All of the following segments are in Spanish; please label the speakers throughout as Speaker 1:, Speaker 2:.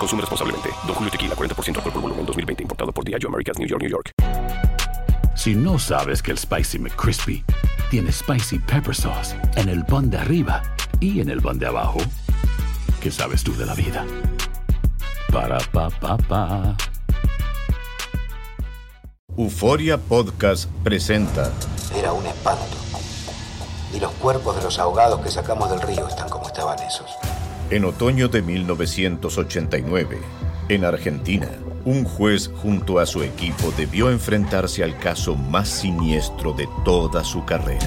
Speaker 1: Consume responsablemente. Don Julio Tequila, 40% alcohol por volumen, 2020. Importado por Diageo Americas, New York, New York.
Speaker 2: Si no sabes que el Spicy McCrispy tiene Spicy Pepper Sauce en el pan de arriba y en el pan de abajo, ¿qué sabes tú de la vida? Para, pa, pa, pa.
Speaker 3: Euforia Podcast presenta.
Speaker 4: Era un espanto. Y los cuerpos de los ahogados que sacamos del río están como estaban esos.
Speaker 3: En otoño de 1989, en Argentina, un juez junto a su equipo debió enfrentarse al caso más siniestro de toda su carrera,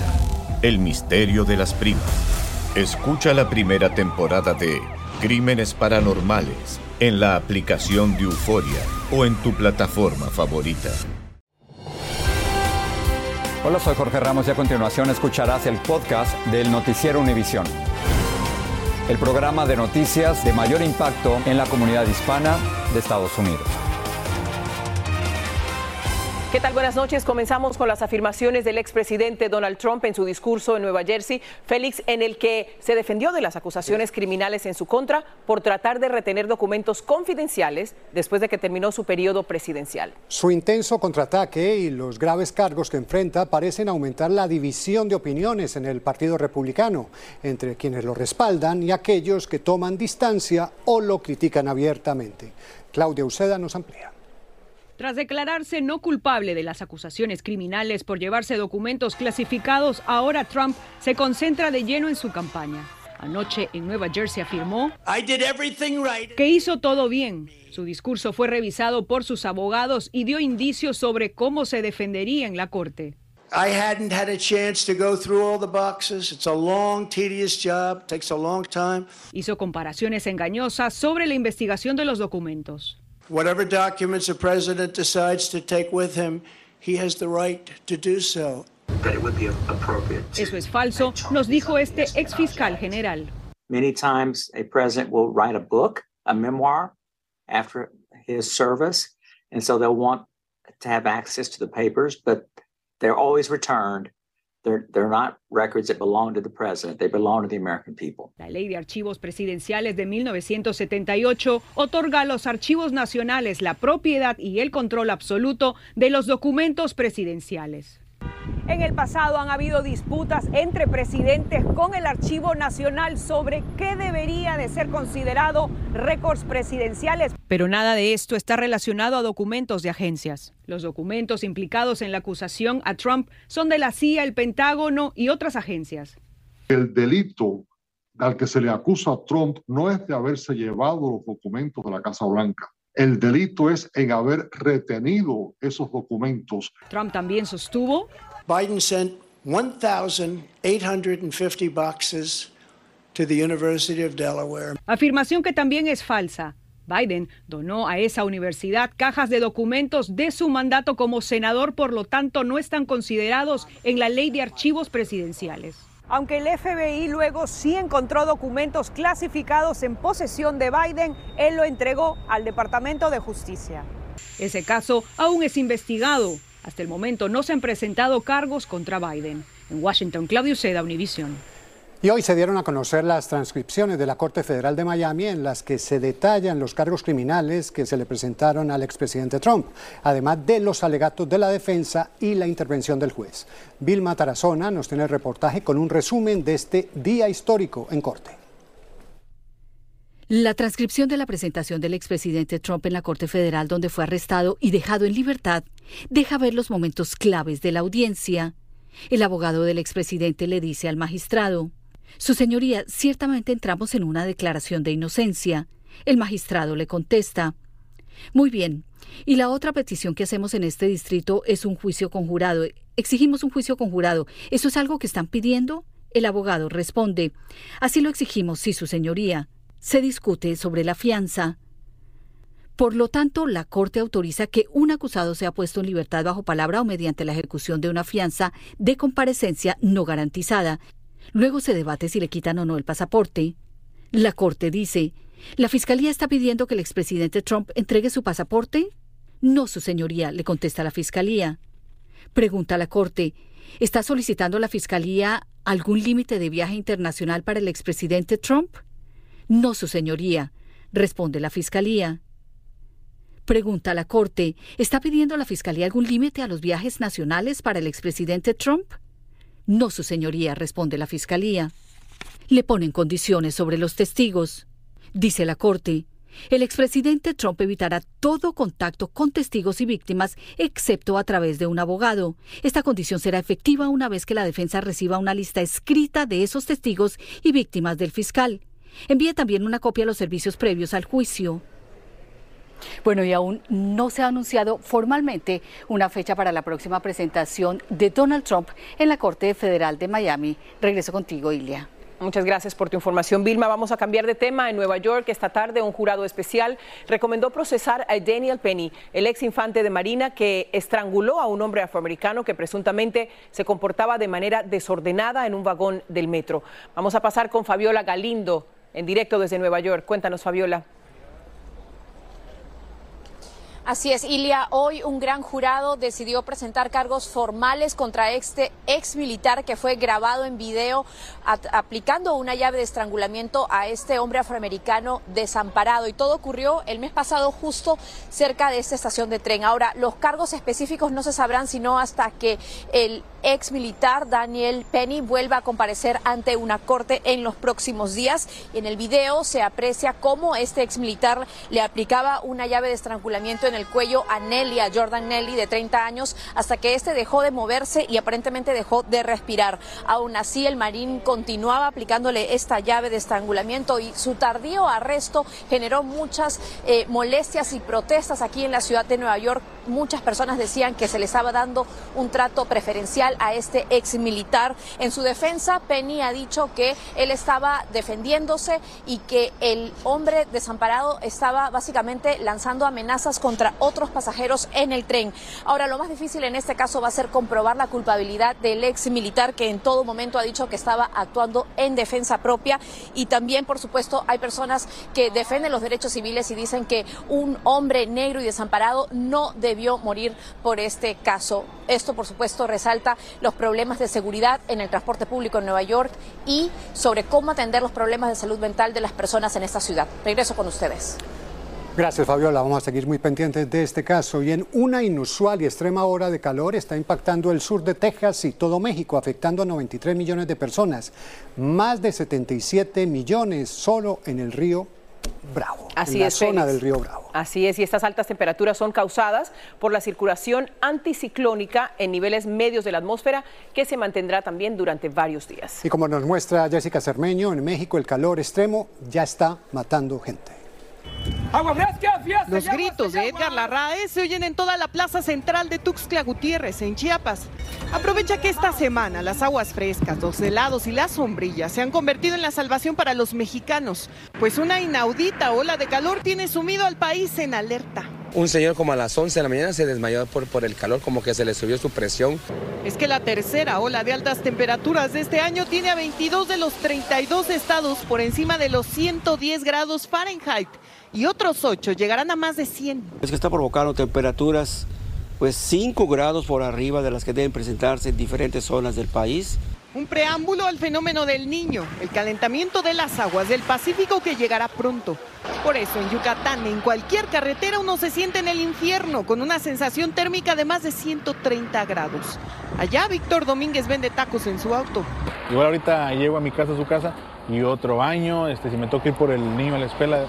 Speaker 3: el misterio de las primas. Escucha la primera temporada de Crímenes Paranormales en la aplicación de Euforia o en tu plataforma favorita.
Speaker 5: Hola, soy Jorge Ramos y a continuación escucharás el podcast del Noticiero Univisión. El programa de noticias de mayor impacto en la comunidad hispana de Estados Unidos.
Speaker 6: ¿Qué tal? Buenas noches. Comenzamos con las afirmaciones del expresidente Donald Trump en su discurso en Nueva Jersey, Félix, en el que se defendió de las acusaciones criminales en su contra por tratar de retener documentos confidenciales después de que terminó su periodo presidencial.
Speaker 7: Su intenso contraataque y los graves cargos que enfrenta parecen aumentar la división de opiniones en el Partido Republicano entre quienes lo respaldan y aquellos que toman distancia o lo critican abiertamente. Claudia Uceda nos amplía.
Speaker 8: Tras declararse no culpable de las acusaciones criminales por llevarse documentos clasificados, ahora Trump se concentra de lleno en su campaña. Anoche en Nueva Jersey afirmó que hizo todo bien. Su discurso fue revisado por sus abogados y dio indicios sobre cómo se defendería en la corte.
Speaker 9: I hadn't had a chance to go through all the boxes. It's a long, tedious job, takes a long time.
Speaker 8: Hizo comparaciones engañosas sobre la investigación de los documentos.
Speaker 9: Whatever documents the president decides to take with him, he has the right to do so.
Speaker 8: Eso es falso, nos dijo este ex fiscal general.
Speaker 10: Many times a president will write a book, a memoir, after his service, and so they'll want to have access to the papers, but they're always returned. They're, they're not records that belong to the president, they belong to the American people.
Speaker 8: La Ley de Archivos Presidenciales de 1978 otorga a los archivos nacionales la propiedad y el control absoluto de los documentos presidenciales.
Speaker 6: En el pasado han habido disputas entre presidentes con el Archivo Nacional sobre qué debería de ser considerado récords presidenciales.
Speaker 8: Pero nada de esto está relacionado a documentos de agencias. Los documentos implicados en la acusación a Trump son de la CIA, el Pentágono y otras agencias.
Speaker 11: El delito al que se le acusa a Trump no es de haberse llevado los documentos de la Casa Blanca. El delito es en haber retenido esos documentos.
Speaker 8: Trump también sostuvo
Speaker 9: Biden sent 1,850 boxes to the University of Delaware.
Speaker 8: Afirmación que también es falsa. Biden donó a esa universidad cajas de documentos de su mandato como senador, por lo tanto no están considerados en la ley de archivos presidenciales.
Speaker 6: Aunque el FBI luego sí encontró documentos clasificados en posesión de Biden, él lo entregó al Departamento de Justicia.
Speaker 8: Ese caso aún es investigado. Hasta el momento no se han presentado cargos contra Biden. En Washington, Claudio Seda, Univision.
Speaker 7: Y hoy se dieron a conocer las transcripciones de la Corte Federal de Miami en las que se detallan los cargos criminales que se le presentaron al expresidente Trump, además de los alegatos de la defensa y la intervención del juez. Vilma Tarazona nos tiene el reportaje con un resumen de este día histórico en Corte.
Speaker 12: La transcripción de la presentación del expresidente Trump en la Corte Federal, donde fue arrestado y dejado en libertad, deja ver los momentos claves de la audiencia. El abogado del expresidente le dice al magistrado, Su señoría, ciertamente entramos en una declaración de inocencia. El magistrado le contesta, Muy bien, y la otra petición que hacemos en este distrito es un juicio conjurado. Exigimos un juicio conjurado. ¿Eso es algo que están pidiendo? El abogado responde, Así lo exigimos, sí, su señoría se discute sobre la fianza. Por lo tanto, la Corte autoriza que un acusado sea puesto en libertad bajo palabra o mediante la ejecución de una fianza de comparecencia no garantizada. Luego se debate si le quitan o no el pasaporte. La Corte dice, ¿la Fiscalía está pidiendo que el expresidente Trump entregue su pasaporte? No, su señoría, le contesta la Fiscalía. Pregunta la Corte, ¿está solicitando la Fiscalía algún límite de viaje internacional para el expresidente Trump? No, su señoría, responde la Fiscalía. Pregunta la Corte, ¿está pidiendo la Fiscalía algún límite a los viajes nacionales para el expresidente Trump? No, su señoría, responde la Fiscalía. Le ponen condiciones sobre los testigos. Dice la Corte, el expresidente Trump evitará todo contacto con testigos y víctimas, excepto a través de un abogado. Esta condición será efectiva una vez que la defensa reciba una lista escrita de esos testigos y víctimas del fiscal. Envíe también una copia a los servicios previos al juicio. Bueno, y aún no se ha anunciado formalmente una fecha para la próxima presentación de Donald Trump en la Corte Federal de Miami. Regreso contigo, Ilia.
Speaker 6: Muchas gracias por tu información, Vilma. Vamos a cambiar de tema. En Nueva York, esta tarde, un jurado especial recomendó procesar a Daniel Penny, el ex infante de Marina que estranguló a un hombre afroamericano que presuntamente se comportaba de manera desordenada en un vagón del metro. Vamos a pasar con Fabiola Galindo en directo desde Nueva York. Cuéntanos, Fabiola.
Speaker 13: Así es, Ilia. Hoy un gran jurado decidió presentar cargos formales contra este ex militar que fue grabado en video aplicando una llave de estrangulamiento a este hombre afroamericano desamparado. Y todo ocurrió el mes pasado justo cerca de esta estación de tren. Ahora, los cargos específicos no se sabrán sino hasta que el ex militar Daniel Penny vuelva a comparecer ante una corte en los próximos días. Y en el video se aprecia cómo este ex militar le aplicaba una llave de estrangulamiento en el cuello a Nelly, a Jordan Nelly, de 30 años, hasta que este dejó de moverse y aparentemente dejó de respirar. Aún así, el marín continuaba aplicándole esta llave de estrangulamiento y su tardío arresto generó muchas eh, molestias y protestas aquí en la ciudad de Nueva York. Muchas personas decían que se le estaba dando un trato preferencial a este ex militar. En su defensa, Penny ha dicho que él estaba defendiéndose y que el hombre desamparado estaba básicamente lanzando amenazas contra otros pasajeros en el tren. Ahora, lo más difícil en este caso va a ser comprobar la culpabilidad del ex militar que en todo momento ha dicho que estaba actuando en defensa propia y también, por supuesto, hay personas que defienden los derechos civiles y dicen que un hombre negro y desamparado no debió morir por este caso. Esto, por supuesto, resalta los problemas de seguridad en el transporte público en Nueva York y sobre cómo atender los problemas de salud mental de las personas en esta ciudad. Regreso con ustedes.
Speaker 7: Gracias, Fabiola. Vamos a seguir muy pendientes de este caso. Y en una inusual y extrema hora de calor está impactando el sur de Texas y todo México, afectando a 93 millones de personas. Más de 77 millones solo en el río Bravo.
Speaker 6: Así
Speaker 7: en la
Speaker 6: es,
Speaker 7: zona
Speaker 6: Félix.
Speaker 7: del río Bravo.
Speaker 6: Así es, y estas altas temperaturas son causadas por la circulación anticiclónica en niveles medios de la atmósfera que se mantendrá también durante varios días.
Speaker 7: Y como nos muestra Jessica Cermeño, en México el calor extremo ya está matando gente.
Speaker 14: Los gritos de Edgar Larraez se oyen en toda la plaza central de Tuxtla Gutiérrez, en Chiapas. Aprovecha que esta semana las aguas frescas, los helados y las sombrillas se han convertido en la salvación para los mexicanos, pues una inaudita ola de calor tiene sumido al país en alerta.
Speaker 15: Un señor como a las 11 de la mañana se desmayó por, por el calor, como que se le subió su presión.
Speaker 14: Es que la tercera ola de altas temperaturas de este año tiene a 22 de los 32 estados por encima de los 110 grados Fahrenheit y otros 8 llegarán a más de 100.
Speaker 16: Es que está provocando temperaturas pues 5 grados por arriba de las que deben presentarse en diferentes zonas del país.
Speaker 14: Un preámbulo al fenómeno del niño, el calentamiento de las aguas del Pacífico que llegará pronto. Por eso en Yucatán, en cualquier carretera uno se siente en el infierno con una sensación térmica de más de 130 grados. Allá Víctor Domínguez vende tacos en su auto.
Speaker 17: Igual ahorita llego a mi casa, a su casa, y otro año. Este, si me toca ir por el niño a la escuela,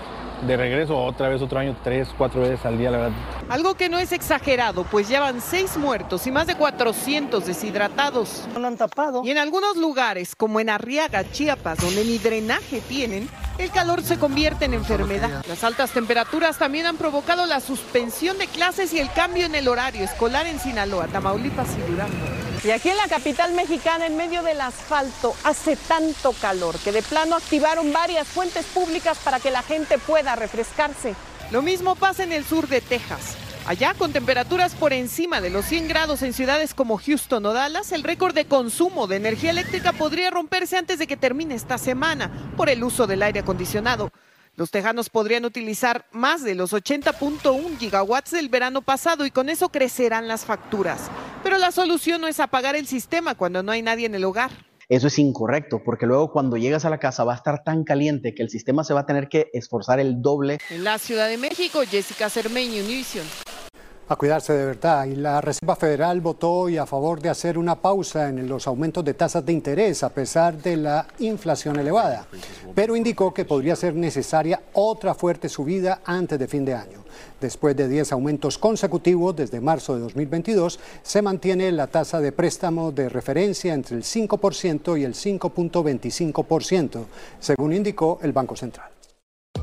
Speaker 17: de regreso otra vez otro año, tres, cuatro veces al día, la verdad.
Speaker 14: Algo que no es exagerado, pues ya van seis muertos y más de 400 deshidratados.
Speaker 18: No lo han tapado.
Speaker 14: Y en algunos lugares, como en Arriaga, Chiapas, donde ni drenaje tienen, el calor se convierte en enfermedad. Las altas temperaturas también han provocado la suspensión de clases y el cambio en el horario escolar en Sinaloa, Tamaulipas y Durango. Y aquí en la capital mexicana, en medio del asfalto, hace tanto calor que de plano activaron varias fuentes públicas para que la gente pueda refrescarse. Lo mismo pasa en el sur de Texas. Allá, con temperaturas por encima de los 100 grados en ciudades como Houston o Dallas, el récord de consumo de energía eléctrica podría romperse antes de que termine esta semana por el uso del aire acondicionado. Los tejanos podrían utilizar más de los 80.1 gigawatts del verano pasado y con eso crecerán las facturas. Pero la solución no es apagar el sistema cuando no hay nadie en el hogar.
Speaker 18: Eso es incorrecto, porque luego cuando llegas a la casa va a estar tan caliente que el sistema se va a tener que esforzar el doble.
Speaker 14: En la Ciudad de México, Jessica Cermeño, Univision.
Speaker 7: A cuidarse de verdad. Y la Reserva Federal votó hoy a favor de hacer una pausa en los aumentos de tasas de interés a pesar de la inflación elevada, pero indicó que podría ser necesaria otra fuerte subida antes de fin de año. Después de 10 aumentos consecutivos desde marzo de 2022, se mantiene la tasa de préstamo de referencia entre el 5% y el 5.25%, según indicó el Banco Central.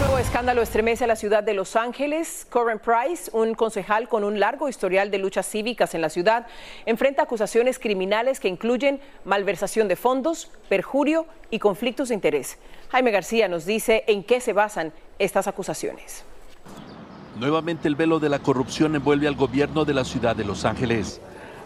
Speaker 6: Nuevo escándalo estremece a la ciudad de Los Ángeles. Coren Price, un concejal con un largo historial de luchas cívicas en la ciudad, enfrenta acusaciones criminales que incluyen malversación de fondos, perjurio y conflictos de interés. Jaime García nos dice en qué se basan estas acusaciones.
Speaker 19: Nuevamente el velo de la corrupción envuelve al gobierno de la ciudad de Los Ángeles.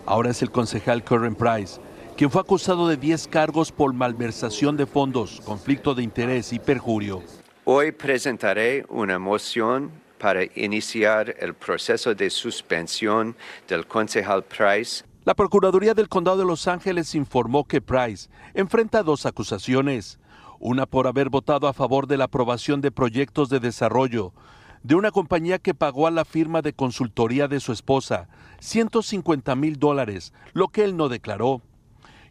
Speaker 19: Ahora es el concejal Coren Price, quien fue acusado de 10 cargos por malversación de fondos, conflicto de interés y perjurio.
Speaker 20: Hoy presentaré una moción para iniciar el proceso de suspensión del concejal Price.
Speaker 19: La Procuraduría del Condado de Los Ángeles informó que Price enfrenta dos acusaciones, una por haber votado a favor de la aprobación de proyectos de desarrollo de una compañía que pagó a la firma de consultoría de su esposa 150 mil dólares, lo que él no declaró,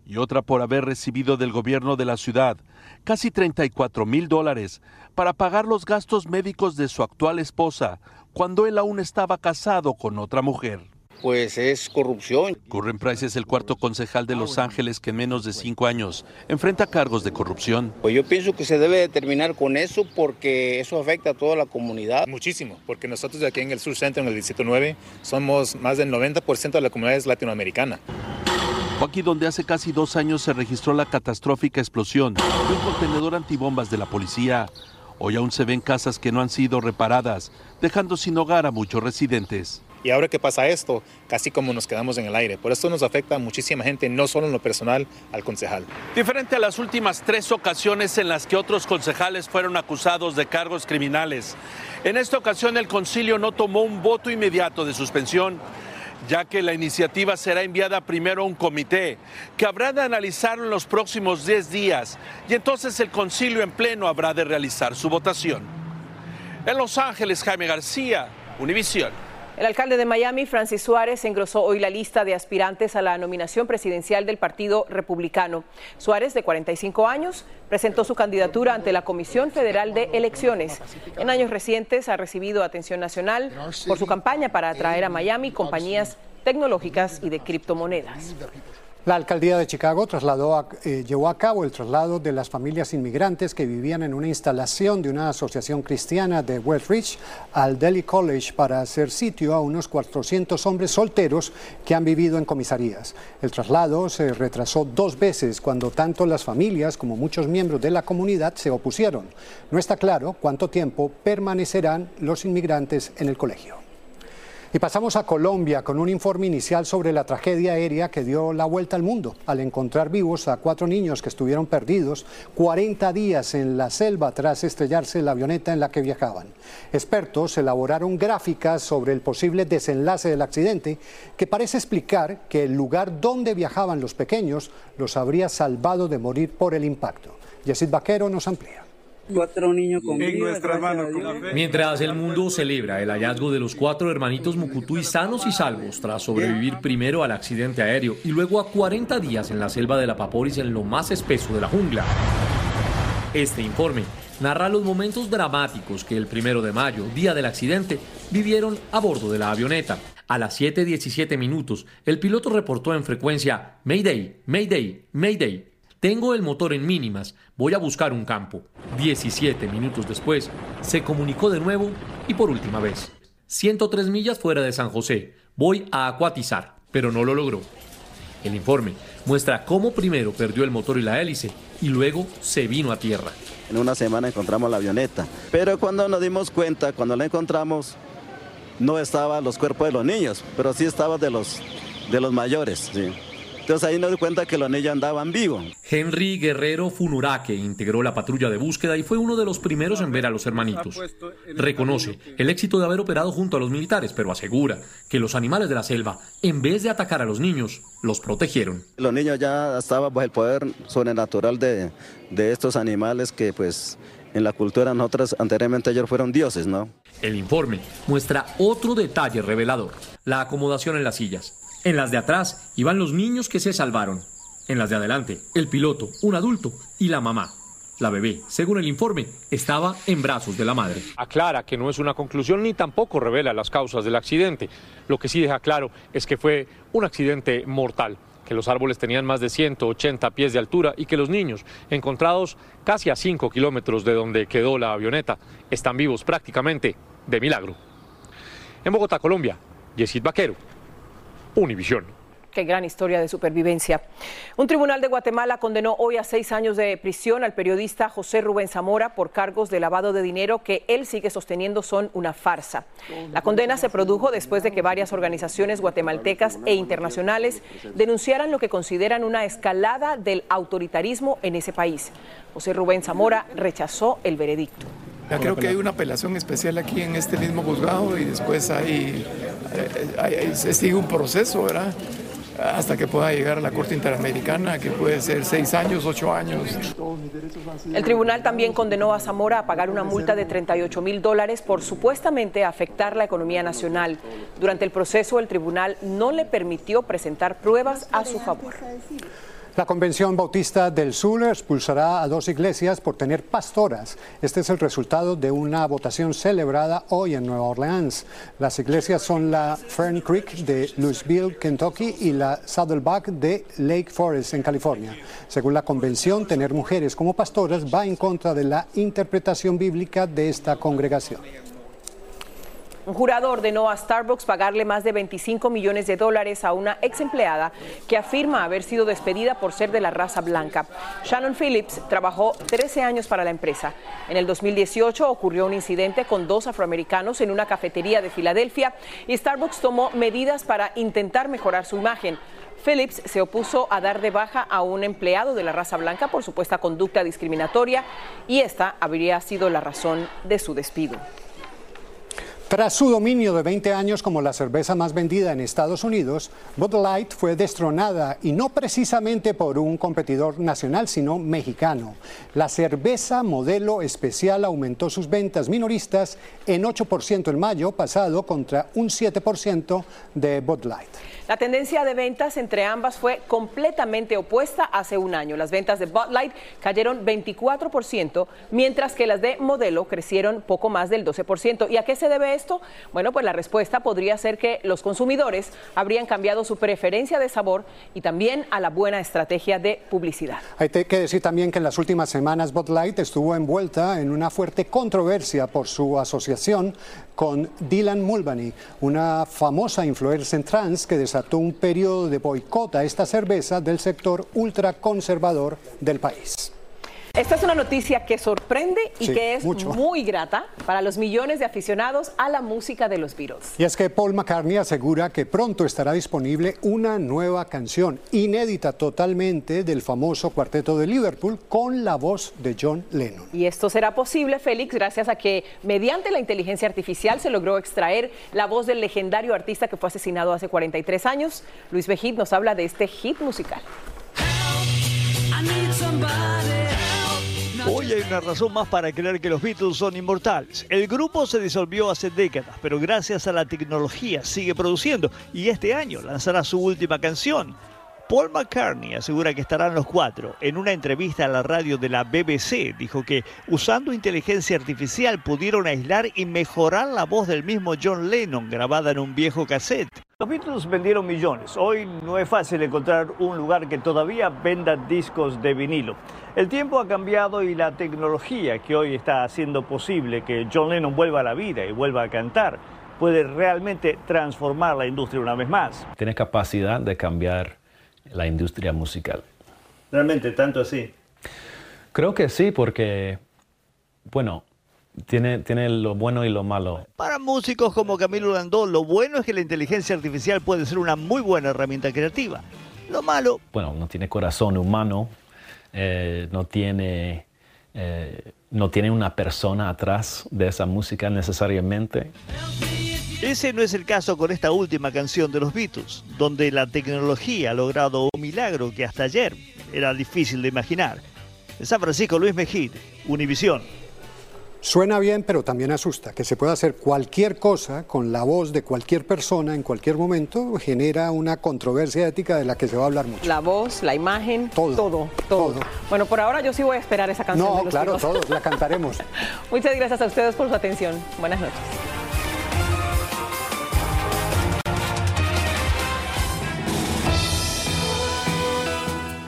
Speaker 19: y otra por haber recibido del gobierno de la ciudad casi 34 mil dólares para pagar los gastos médicos de su actual esposa cuando él aún estaba casado con otra mujer.
Speaker 21: Pues es corrupción.
Speaker 19: Curren Price es el cuarto concejal de Los Ángeles que en menos de cinco años enfrenta cargos de corrupción.
Speaker 21: Pues yo pienso que se debe de terminar con eso porque eso afecta a toda la comunidad.
Speaker 22: Muchísimo, porque nosotros aquí en el Sur Centro, en el Distrito 9, somos más del 90% de la comunidad es latinoamericana.
Speaker 19: Fue aquí donde hace casi dos años se registró la catastrófica explosión de un contenedor antibombas de la policía. Hoy aún se ven casas que no han sido reparadas, dejando sin hogar a muchos residentes.
Speaker 22: Y ahora que pasa esto, casi como nos quedamos en el aire. Por esto nos afecta a muchísima gente, no solo en lo personal, al concejal.
Speaker 19: Diferente a las últimas tres ocasiones en las que otros concejales fueron acusados de cargos criminales, en esta ocasión el concilio no tomó un voto inmediato de suspensión ya que la iniciativa será enviada primero a un comité que habrá de analizarlo en los próximos 10 días y entonces el concilio en pleno habrá de realizar su votación. En Los Ángeles, Jaime García, Univisión.
Speaker 6: El alcalde de Miami, Francis Suárez, engrosó hoy la lista de aspirantes a la nominación presidencial del Partido Republicano. Suárez, de 45 años, presentó su candidatura ante la Comisión Federal de Elecciones. En años recientes ha recibido atención nacional por su campaña para atraer a Miami compañías tecnológicas y de criptomonedas.
Speaker 7: La alcaldía de Chicago trasladó eh, llevó a cabo el traslado de las familias inmigrantes que vivían en una instalación de una asociación cristiana de West Ridge al Delhi College para hacer sitio a unos 400 hombres solteros que han vivido en comisarías. El traslado se retrasó dos veces cuando tanto las familias como muchos miembros de la comunidad se opusieron. No está claro cuánto tiempo permanecerán los inmigrantes en el colegio. Y pasamos a Colombia con un informe inicial sobre la tragedia aérea que dio la vuelta al mundo al encontrar vivos a cuatro niños que estuvieron perdidos 40 días en la selva tras estrellarse la avioneta en la que viajaban. Expertos elaboraron gráficas sobre el posible desenlace del accidente que parece explicar que el lugar donde viajaban los pequeños los habría salvado de morir por el impacto. Yesid Vaquero nos amplía
Speaker 23: cuatro niños Mientras el mundo celebra el hallazgo de los cuatro hermanitos Mucutuy sanos y salvos tras sobrevivir primero al accidente aéreo y luego a 40 días en la selva de la Paporis en lo más espeso de la jungla. Este informe narra los momentos dramáticos que el primero de mayo, día del accidente, vivieron a bordo de la avioneta. A las 7.17 minutos, el piloto reportó en frecuencia Mayday, Mayday, Mayday, tengo el motor en mínimas, voy a buscar un campo. 17 minutos después, se comunicó de nuevo y por última vez. 103 millas fuera de San José, voy a acuatizar, pero no lo logró. El informe muestra cómo primero perdió el motor y la hélice y luego se vino a tierra.
Speaker 24: En una semana encontramos la avioneta, pero cuando nos dimos cuenta, cuando la encontramos, no estaban los cuerpos de los niños, pero sí estaban de los, de los mayores. Sí. Entonces ahí nos di cuenta que los niños andaban vivos.
Speaker 23: Henry Guerrero Funuraque integró la patrulla de búsqueda y fue uno de los primeros en ver a los hermanitos. Reconoce el éxito de haber operado junto a los militares, pero asegura que los animales de la selva, en vez de atacar a los niños, los protegieron.
Speaker 24: Los niños ya estaban bajo el poder sobrenatural de, de estos animales que pues en la cultura nosotros anteriormente ellos fueron dioses, ¿no?
Speaker 23: El informe muestra otro detalle revelador, la acomodación en las sillas. En las de atrás iban los niños que se salvaron. En las de adelante, el piloto, un adulto y la mamá. La bebé, según el informe, estaba en brazos de la madre.
Speaker 25: Aclara que no es una conclusión ni tampoco revela las causas del accidente. Lo que sí deja claro es que fue un accidente mortal, que los árboles tenían más de 180 pies de altura y que los niños, encontrados casi a 5 kilómetros de donde quedó la avioneta, están vivos prácticamente de milagro. En Bogotá, Colombia, Yesid Vaquero, Univisión.
Speaker 6: Qué gran historia de supervivencia. Un tribunal de Guatemala condenó hoy a seis años de prisión al periodista José Rubén Zamora por cargos de lavado de dinero que él sigue sosteniendo son una farsa. La condena se produjo después de que varias organizaciones guatemaltecas e internacionales denunciaran lo que consideran una escalada del autoritarismo en ese país. José Rubén Zamora rechazó el veredicto.
Speaker 26: Ya creo que hay una apelación especial aquí en este mismo juzgado y después hay, eh, sigue un proceso, ¿verdad? hasta que pueda llegar a la Corte Interamericana, que puede ser seis años, ocho años.
Speaker 6: El tribunal también condenó a Zamora a pagar una multa de 38 mil dólares por supuestamente afectar la economía nacional. Durante el proceso, el tribunal no le permitió presentar pruebas a su favor.
Speaker 7: La Convención Bautista del Sur expulsará a dos iglesias por tener pastoras. Este es el resultado de una votación celebrada hoy en Nueva Orleans. Las iglesias son la Fern Creek de Louisville, Kentucky y la Saddleback de Lake Forest en California. Según la convención, tener mujeres como pastoras va en contra de la interpretación bíblica de esta congregación.
Speaker 6: Un jurado ordenó a Starbucks pagarle más de 25 millones de dólares a una ex empleada que afirma haber sido despedida por ser de la raza blanca. Shannon Phillips trabajó 13 años para la empresa. En el 2018 ocurrió un incidente con dos afroamericanos en una cafetería de Filadelfia y Starbucks tomó medidas para intentar mejorar su imagen. Phillips se opuso a dar de baja a un empleado de la raza blanca por supuesta conducta discriminatoria y esta habría sido la razón de su despido.
Speaker 7: Tras su dominio de 20 años como la cerveza más vendida en Estados Unidos, Bud Light fue destronada y no precisamente por un competidor nacional, sino mexicano. La cerveza modelo especial aumentó sus ventas minoristas en 8% en mayo pasado contra un 7% de Bud Light.
Speaker 6: La tendencia de ventas entre ambas fue completamente opuesta hace un año. Las ventas de Bud Light cayeron 24%, mientras que las de Modelo crecieron poco más del 12%. ¿Y a qué se debe esto? Bueno, pues la respuesta podría ser que los consumidores habrían cambiado su preferencia de sabor y también a la buena estrategia de publicidad.
Speaker 7: Hay que decir también que en las últimas semanas Bud Light estuvo envuelta en una fuerte controversia por su asociación con Dylan Mulvaney, una famosa influencer trans que un periodo de boicot a esta cerveza del sector ultraconservador del país.
Speaker 6: Esta es una noticia que sorprende y que es muy grata para los millones de aficionados a la música de los Beatles.
Speaker 7: Y es que Paul McCartney asegura que pronto estará disponible una nueva canción, inédita totalmente del famoso cuarteto de Liverpool, con la voz de John Lennon.
Speaker 6: Y esto será posible, Félix, gracias a que mediante la inteligencia artificial se logró extraer la voz del legendario artista que fue asesinado hace 43 años. Luis Bejid nos habla de este hit musical.
Speaker 27: Hoy hay una razón más para creer que los Beatles son inmortales. El grupo se disolvió hace décadas, pero gracias a la tecnología sigue produciendo y este año lanzará su última canción. Paul McCartney asegura que estarán los cuatro. En una entrevista a la radio de la BBC dijo que usando inteligencia artificial pudieron aislar y mejorar la voz del mismo John Lennon grabada en un viejo cassette. Los Beatles vendieron millones. Hoy no es fácil encontrar un lugar que todavía venda discos de vinilo. El tiempo ha cambiado y la tecnología que hoy está haciendo posible que John Lennon vuelva a la vida y vuelva a cantar puede realmente transformar la industria una vez más.
Speaker 28: Tiene capacidad de cambiar la industria musical.
Speaker 27: ¿Realmente tanto así?
Speaker 28: Creo que sí, porque, bueno, tiene, tiene lo bueno y lo malo.
Speaker 27: Para músicos como Camilo Landó, lo bueno es que la inteligencia artificial puede ser una muy buena herramienta creativa. Lo malo...
Speaker 28: Bueno, no tiene corazón humano, eh, no, tiene, eh, no tiene una persona atrás de esa música necesariamente.
Speaker 27: Ese no es el caso con esta última canción de los Beatles, donde la tecnología ha logrado un milagro que hasta ayer era difícil de imaginar. En San Francisco, Luis Mejid, Univisión.
Speaker 7: Suena bien, pero también asusta. Que se pueda hacer cualquier cosa con la voz de cualquier persona en cualquier momento genera una controversia ética de la que se va a hablar mucho.
Speaker 6: La voz, la imagen,
Speaker 7: todo.
Speaker 6: Todo, todo. Bueno, por ahora yo sí voy a esperar esa canción.
Speaker 7: No, claro, todos la cantaremos.
Speaker 6: Muchas gracias a ustedes por su atención. Buenas noches.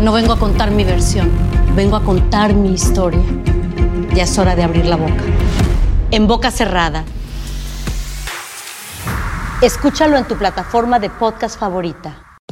Speaker 29: No vengo a contar mi versión, vengo a contar mi historia. Ya es hora de abrir la boca. En boca cerrada. Escúchalo en tu plataforma de podcast favorita.